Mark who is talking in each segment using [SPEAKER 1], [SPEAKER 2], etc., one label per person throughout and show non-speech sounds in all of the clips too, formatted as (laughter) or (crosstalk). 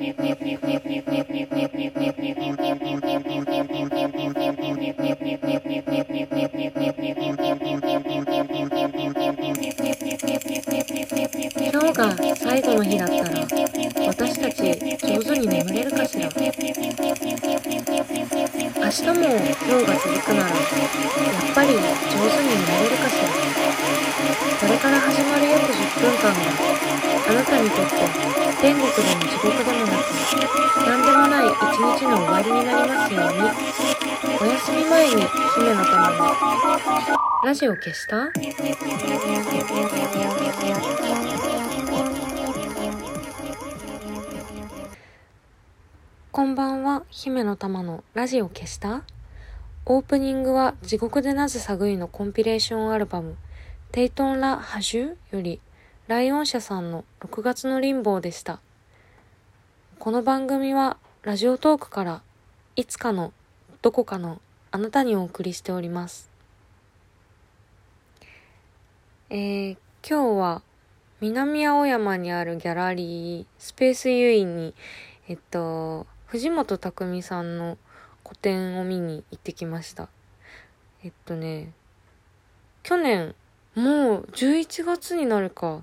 [SPEAKER 1] 今日が最後の日だったら私たち上手に眠れるかしら？明日も今日が続くなら。の終わりになりますように。お休み前に姫のためにラジオ消した？こんばんは、姫の玉のラジオ消した？オープニングは地獄でなぜ寒いのコンピレーションアルバムテイトン・ラ・ハジュよりライオン社さんの6月のリンボーでした。この番組はラジオトークからいつかのどこかのあなたにお送りしております。えー、今日は南青山にあるギャラリースペースユイにえっと藤本匠さんの個展を見に行ってきました。えっとね、去年、もう11月になるか。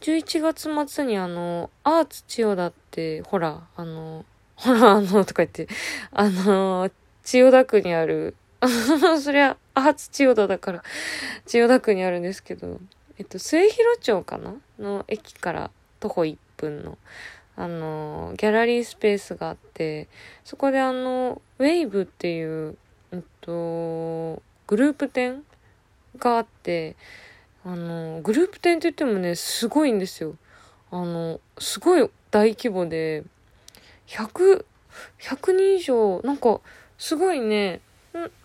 [SPEAKER 1] 11月末にあの、アーツ千代田って、ほら、あの、ほら、あの、とか言って、あの、千代田区にある、(laughs) そりゃ、アーツ千代田だから、千代田区にあるんですけど、えっと、末広町かな？の駅から徒歩1分の、あの、ギャラリースペースがあって、そこであの、ウェイブっていう、えっと、グループ展があって、あの、グループ展って言ってもね、すごいんですよ。あの、すごい大規模で、100、人以上、なんか、すごいね、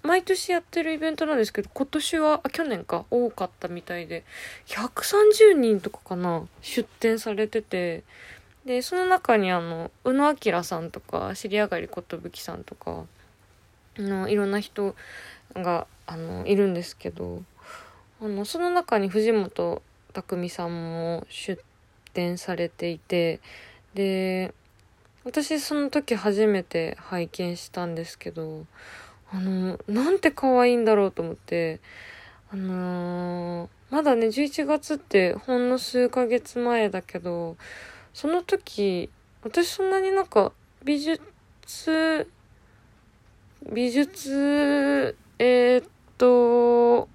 [SPEAKER 1] 毎年やってるイベントなんですけど、今年は、あ、去年か、多かったみたいで、130人とかかな、出展されてて、で、その中にあの、宇野明さんとか、知り上がり寿さんとか、の、いろんな人が、あの、いるんですけど、あの、その中に藤本匠さんも出展されていて、で、私その時初めて拝見したんですけど、あの、なんて可愛いんだろうと思って、あのー、まだね、11月ってほんの数ヶ月前だけど、その時、私そんなになんか美術、美術、えー、っと、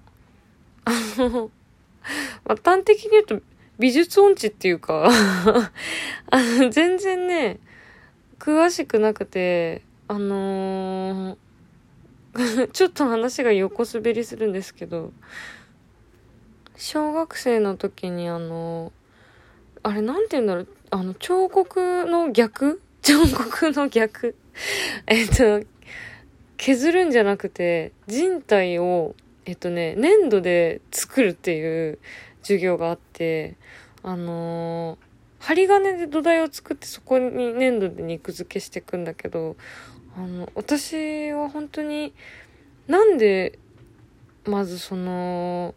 [SPEAKER 1] あの、まあ、端的に言うと美術音痴っていうか (laughs) あの、全然ね、詳しくなくて、あのー、(laughs) ちょっと話が横滑りするんですけど、小学生の時にあの、あれなんて言うんだろう、あの、彫刻の逆？(laughs) 彫刻の逆？(laughs) えっと、削るんじゃなくて、人体を、えっとね、粘土で作るっていう授業があって、あのー、針金で土台を作ってそこに粘土で肉付けしていくんだけど、あの、私は本当に、なんで、まずその、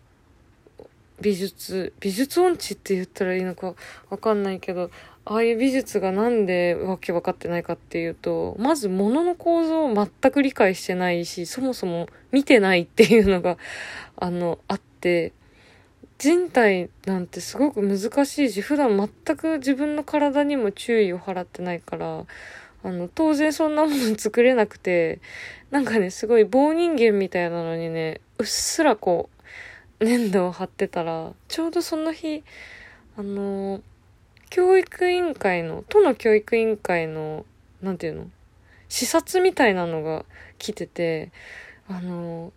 [SPEAKER 1] 美術、美術音痴って言ったらいいのかわかんないけど、ああいう美術がなんでわけわかってないかっていうと、まず物の構造を全く理解してないし、そもそも見てないっていうのが、あの、あって、人体なんてすごく難しいし、普段全く自分の体にも注意を払ってないから、あの、当然そんなもの作れなくて、なんかね、すごい棒人間みたいなのにね、うっすらこう、粘土を貼ってたら、ちょうどその日、あの教育委員会の、都の教育委員会の、なんていうの視察みたいなのが来てて、あの、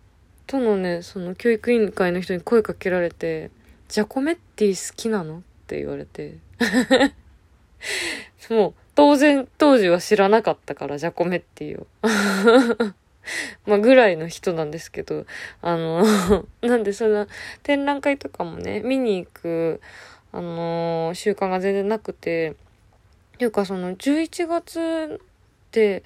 [SPEAKER 1] 都のね、その教育委員会の人に声かけられて、ジャコメッティ好きなの？って言われて。(laughs) もう、当然、当時は知らなかったから、ジャコメッティを。(laughs) まあ、ぐらいの人なんですけど、あの (laughs) なんでその展覧会とかもね、見に行く、あの、習慣が全然なくて、っていうかその11月って、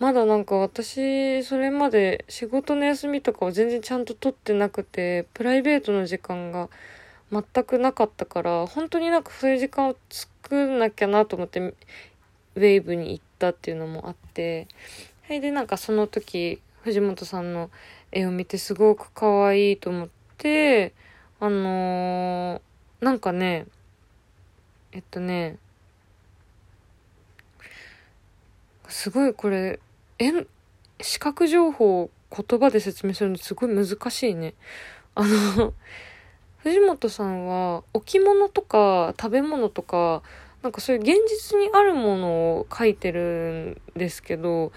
[SPEAKER 1] まだなんか私、それまで仕事の休みとかを全然ちゃんと取ってなくて、プライベートの時間が全くなかったから、本当になんかそういう時間を作んなきゃなと思って、ウェーブに行ったっていうのもあって、それでなんかその時、藤本さんの絵を見てすごく可愛いと思って、あのー、なんかね、えっとね、すごいこれ、え視覚情報を言葉で説明するのすごい難しいね。あの (laughs) 藤本さんは置物とか食べ物とか、なんかそういう現実にあるものを描いてるんですけど、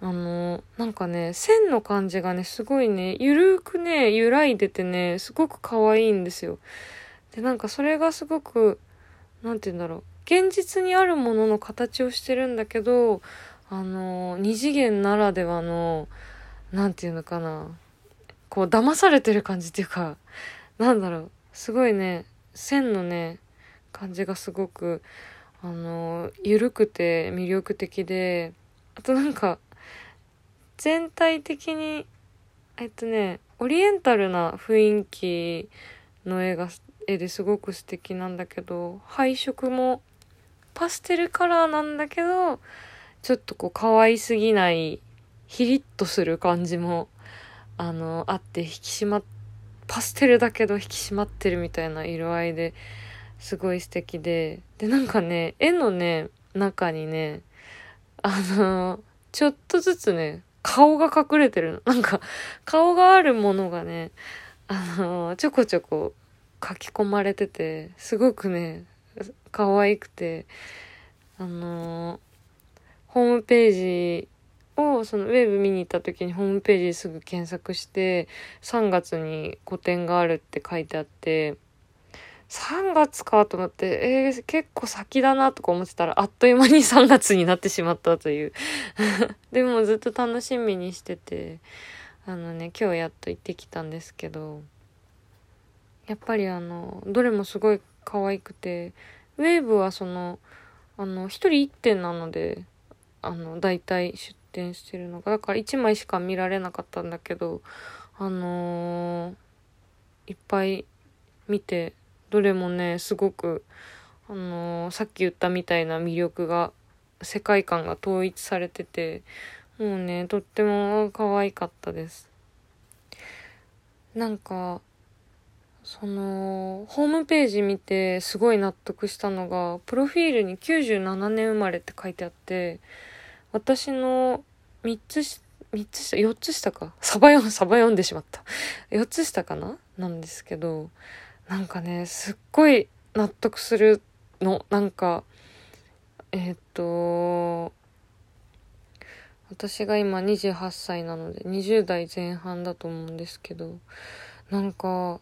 [SPEAKER 1] あの、なんかね、線の感じがね、すごいね、ゆるくね、揺らいでてね、すごく可愛いんですよ。で、なんかそれがすごく、なんて言うんだろう。現実にあるものの形をしてるんだけど、あの、二次元ならではの、なんていうのかな。こう、騙されてる感じっていうか、なんだろう。すごいね、線のね、感じがすごく、あの、ゆるくて魅力的で、あとなんか、全体的に、えっとね、オリエンタルな雰囲気の絵が、絵ですごく素敵なんだけど、配色もパステルカラーなんだけど、ちょっとこう可愛すぎない、ヒリッとする感じも、あの、あって引き締まっ、パステルだけど引き締まってるみたいな色合いですごい素敵で、で、なんかね、絵のね、中にね、あの、ちょっとずつね、顔が隠れてるの。なんか、顔があるものがね、あの、ちょこちょこ書き込まれてて、すごくね、可愛くて、あの、ホームページを、そのウェブ見に行った時にホームページすぐ検索して、3月に個展があるって書いてあって、3月かと思って、えー、結構先だなとか思ってたら、あっという間に (laughs) 3月になってしまったという。(laughs) でもずっと楽しみにしてて、あのね、今日やっと行ってきたんですけど、やっぱりあの、どれもすごい可愛くて、ウェーブはその、あの、一人一点なので、あの、大体出店してるのが、だから1枚しか見られなかったんだけど、あのー、いっぱい見てどれもねすごくあのー、さっき言ったみたいな魅力が世界観が統一されててもうねとっても可愛かったです。なんかそのホームページ見てすごい納得したのがプロフィールに97年生まれって書いてあって私の3つし3つ下4つ下か。サバ読んサバ読んでしまった。4つ下かな？なんですけどなんかね、すっごい納得するの。なんか、えっ、と、私が今28歳なので20代前半だと思うんですけど、なんか、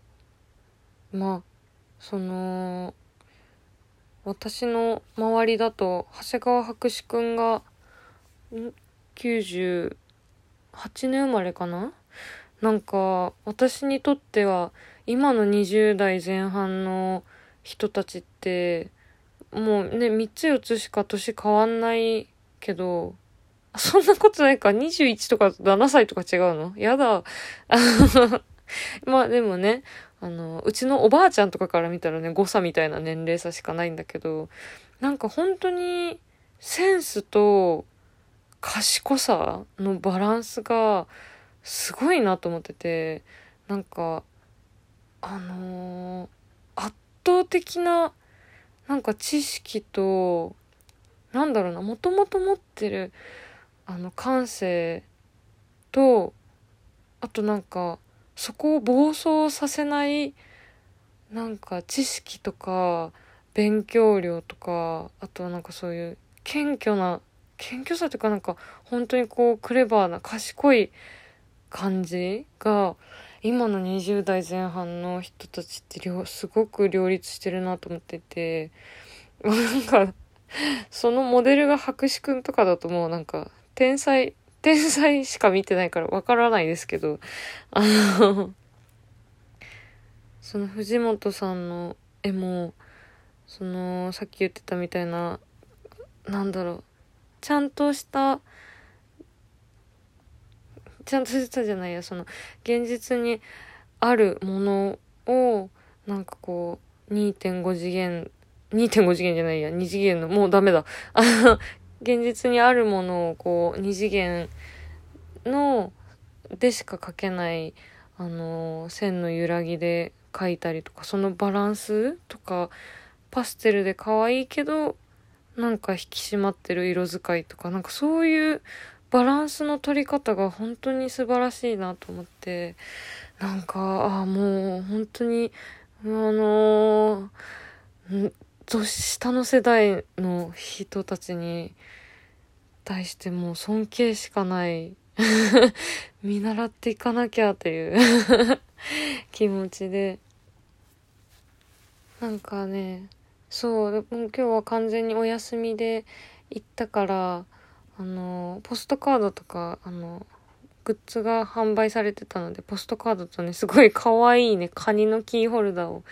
[SPEAKER 1] まあ、その、私の周りだと、長谷川博士くんが、98年生まれかな？なんか、私にとっては、今の20代前半の人たちってもうね3つ4つしか年変わんないけどそんなことないか。21とか7歳とか違うの？やだ。(laughs) まあでもねあのうちのおばあちゃんとかから見たらね誤差みたいな年齢差しかないんだけどなんか本当にセンスと賢さのバランスがすごいなと思っててなんかあのー、圧倒的ななんか知識となんだろうなもともと持ってるあの感性とあとなんかそこを暴走させないなんか知識とか勉強量とかあとはなんかそういう謙虚な謙虚さというかなんか本当にこうクレバーな賢い感じが今の20代前半の人たちってすごく両立してるなと思ってて、(laughs) なんか、そのモデルが博士くんとかだともうなんか、天才、天才しか見てないからわからないですけど、(laughs) あの、その藤本さんの絵も、その、さっき言ってたみたいな、なんだろう、ちゃんとしたちゃんとしたじゃないやその現実にあるものをなんかこう2.5次元2.5次元じゃないや2次元のもうダメだ。(laughs) 現実にあるものをこう二次元のでしか描けないあの線の揺らぎで描いたりとかそのバランスとかパステルで可愛いけどなんか引き締まってる色使いとかなんかそういうバランスの取り方が本当に素晴らしいなと思ってなんかああもう本当にあのー、下の世代の人たちに対してもう尊敬しかない (laughs) 見習っていかなきゃという (laughs) 気持ちでなんかねそうでも今日は完全にお休みで行ったからあのポストカードとかあのグッズが販売されてたのでポストカードとねすごい可愛いねカニのキーホルダーを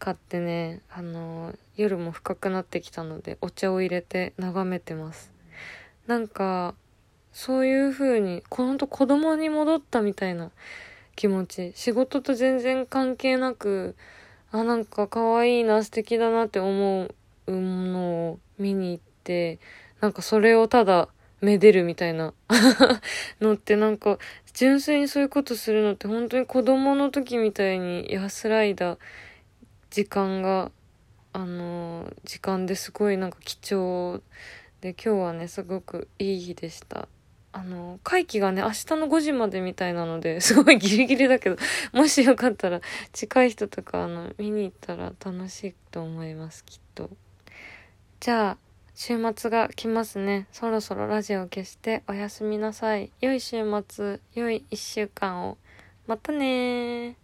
[SPEAKER 1] 買ってねあの夜も深くなってきたのでお茶を入れて眺めてます。なんかそういう風にほんと子供に戻ったみたいな気持ち。仕事と全然関係なくあなんか可愛いな素敵だなって思うものを見に行ってなんかそれをただめでるみたいな。(laughs) のってなんか純粋にそういうことするのって本当に子供の時みたいに安らいだ時間があの時間ですごいなんか貴重で今日はねすごくいい日でした。あの会期がね明日の5時までみたいなので (laughs) すごいギリギリだけど (laughs) もしよかったら近い人とかあの見に行ったら楽しいと思いますきっとじゃあ週末が来ますね。そろそろラジオを消しておやすみなさい。良い週末、良い1週間を。またね